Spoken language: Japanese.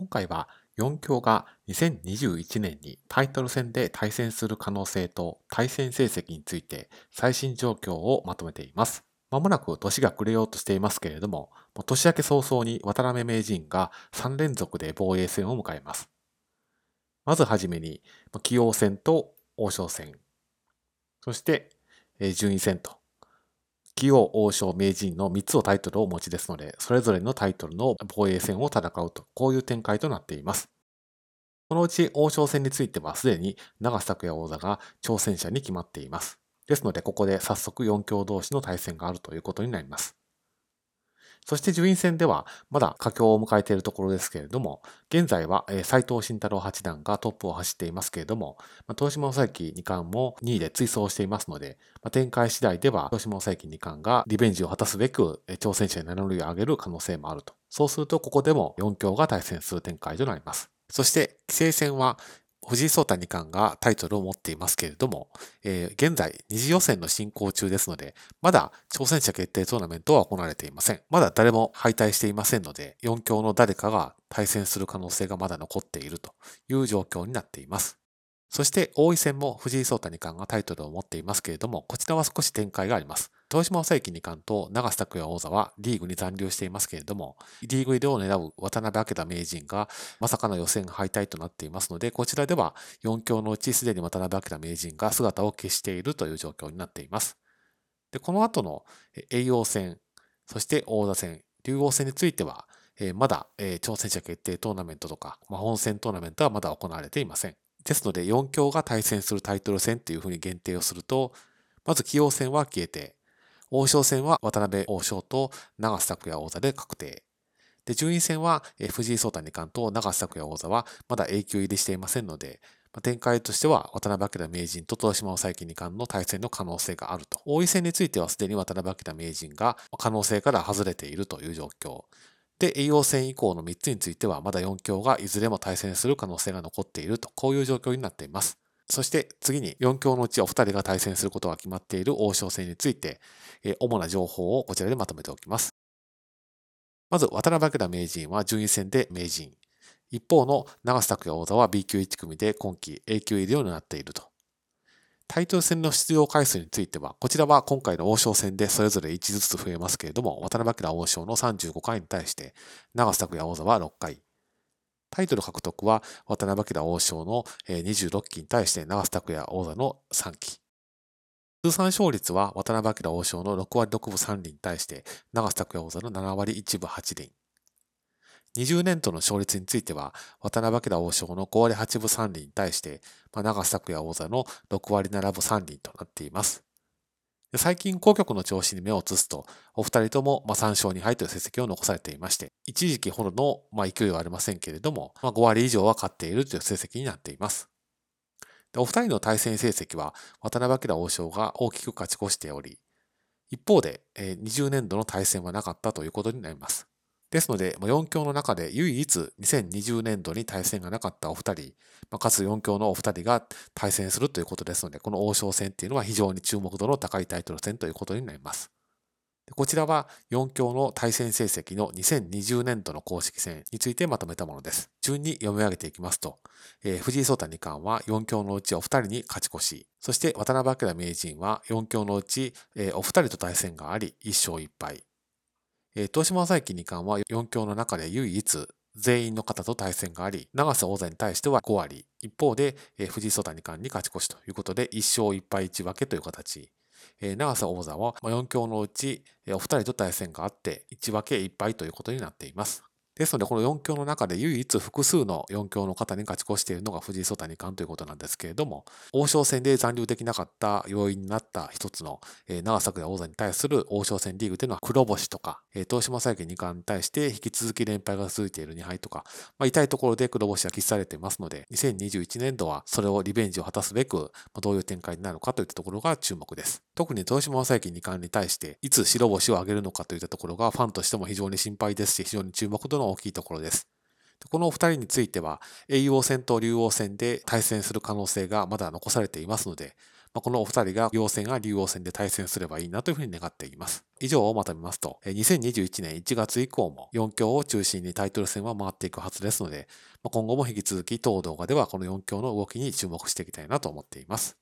今回は4強が2021年にタイトル戦で対戦する可能性と対戦成績について最新状況をまとめています。まもなく年が暮れようとしていますけれども、年明け早々に渡辺名人が3連続で防衛戦を迎えます。まずはじめに、棋王戦と王将戦、そして順位戦と、棋王、王将、名人の3つのタイトルをお持ちですので、それぞれのタイトルの防衛戦を戦うと、こういう展開となっています。このうち王将戦についてはすでに長瀬拓也王座が挑戦者に決まっています。ですので、ここで早速4強同士の対戦があるということになります。そして順位戦ではまだ佳境を迎えているところですけれども、現在は斎藤慎太郎八段がトップを走っていますけれども、東島正幸二冠も2位で追走していますので、展開次第では東島正幸二冠がリベンジを果たすべく挑戦者に名乗りを上げる可能性もあると。そうするとここでも4強が対戦する展開となります。そして、棋聖戦は藤井聡太二冠がタイトルを持っていますけれども、えー、現在二次予選の進行中ですので、まだ挑戦者決定トーナメントは行われていません。まだ誰も敗退していませんので、4強の誰かが対戦する可能性がまだ残っているという状況になっています。そして王位戦も藤井聡太二冠がタイトルを持っていますけれども、こちらは少し展開があります。豊島正幸二冠と長瀬拓也王座はリーグに残留していますけれども、リーグ入りを狙う渡辺明名人がまさかの予選敗退となっていますので、こちらでは4強のうちすでに渡辺明名人が姿を消しているという状況になっています。で、この後の栄養戦、そして王座戦、竜王戦については、えまだ、え挑戦者決定トーナメントとか、ま、本戦トーナメントはまだ行われていません。ですので、4強が対戦するタイトル戦っていうふうに限定をすると、まず棋王戦は消えて、王将戦は渡辺王将と長瀬拓也王座で確定。で、順位戦は藤井聡太二冠と長瀬拓也王座はまだ A 級入りしていませんので、展開としては渡辺明名人と豊島正幸二冠の対戦の可能性があると。王位戦についてはすでに渡辺明名人が可能性から外れているという状況。で、栄養戦以降の3つについては、まだ4強がいずれも対戦する可能性が残っていると、こういう状況になっています。そして次に4強のうちお二人が対戦することが決まっている王将戦についてえ、主な情報をこちらでまとめておきます。まず、渡辺明名人は順位戦で名人。一方の長瀬拓也王座は B 級1組で今季 A 級入りを狙っていると。タイトル戦の出場回数については、こちらは今回の王将戦でそれぞれ1ずつ増えますけれども、渡辺明王将の35回に対して、長瀬拓也王座は6回。タイトル獲得は渡辺明王将の26期に対して長瀬拓也王座の3期。通算勝率は渡辺明王将の6割6分3厘に対して長瀬拓也王座の7割1分8厘。20年度の勝率については、渡辺明王将の5割8分3厘に対して、長瀬拓也王座の6割7分3厘となっています。最近、皇局の調子に目を移すと、お二人ともま3勝2敗という成績を残されていまして、一時期ほどのま勢いはありませんけれども、ま、5割以上は勝っているという成績になっています。お二人の対戦成績は、渡辺明王将が大きく勝ち越しており、一方で、20年度の対戦はなかったということになります。ですので、4強の中で唯一2020年度に対戦がなかったお二人、かつ4強のお二人が対戦するということですので、この王将戦っていうのは非常に注目度の高いタイトル戦ということになります。こちらは4強の対戦成績の2020年度の公式戦についてまとめたものです。順に読み上げていきますと、えー、藤井聡太二冠は4強のうちお二人に勝ち越し、そして渡辺明名人は4強のうち、えー、お二人と対戦があり1勝1敗。東島正幸二冠は4強の中で唯一全員の方と対戦があり、長瀬王座に対しては5割。一方で、藤井聡太二冠に勝ち越しということで、1勝1敗1分けという形。えー、長瀬王座は4強のうち、お二人と対戦があって、1分け1敗ということになっています。ですので、この4強の中で唯一複数の4強の方に勝ち越しているのが藤井聡太二冠ということなんですけれども、王将戦で残留できなかった要因になった一つの、えー、長崎王座に対する王将戦リーグというのは黒星とか、えー、東島佐伯二冠に対して引き続き連敗が続いている2敗とか、まあ、痛いところで黒星が喫されていますので、2021年度はそれをリベンジを果たすべく、まあ、どういう展開になるかといったところが注目です。特に東島佐伯二冠に対して、いつ白星を挙げるのかといったところがファンとしても非常に心配ですし、非常に注目度の大きいところです。このお二人については、栄王戦と竜王戦で対戦する可能性がまだ残されていますので、このお二人が行戦が竜王戦で対戦すればいいなというふうに願っています。以上をまとめますと、2021年1月以降も4強を中心にタイトル戦は回っていくはずですので、今後も引き続き当動画ではこの4強の動きに注目していきたいなと思っています。